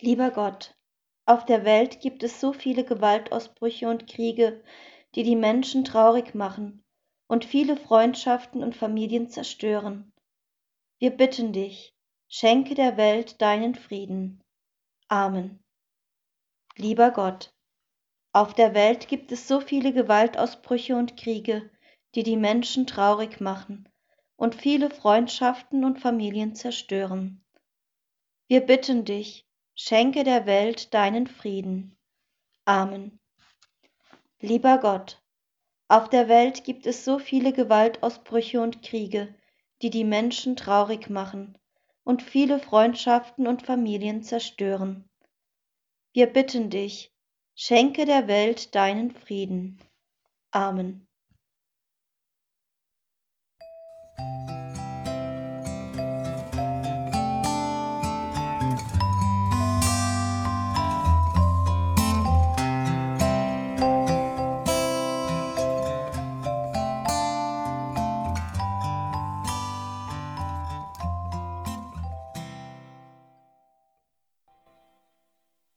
Lieber Gott, auf der Welt gibt es so viele Gewaltausbrüche und Kriege, die die Menschen traurig machen und viele Freundschaften und Familien zerstören. Wir bitten dich, schenke der Welt deinen Frieden. Amen. Lieber Gott, auf der Welt gibt es so viele Gewaltausbrüche und Kriege, die die Menschen traurig machen und viele Freundschaften und Familien zerstören. Wir bitten dich, schenke der Welt deinen Frieden. Amen. Lieber Gott, auf der Welt gibt es so viele Gewaltausbrüche und Kriege, die die Menschen traurig machen und viele Freundschaften und Familien zerstören. Wir bitten dich, schenke der Welt deinen Frieden. Amen.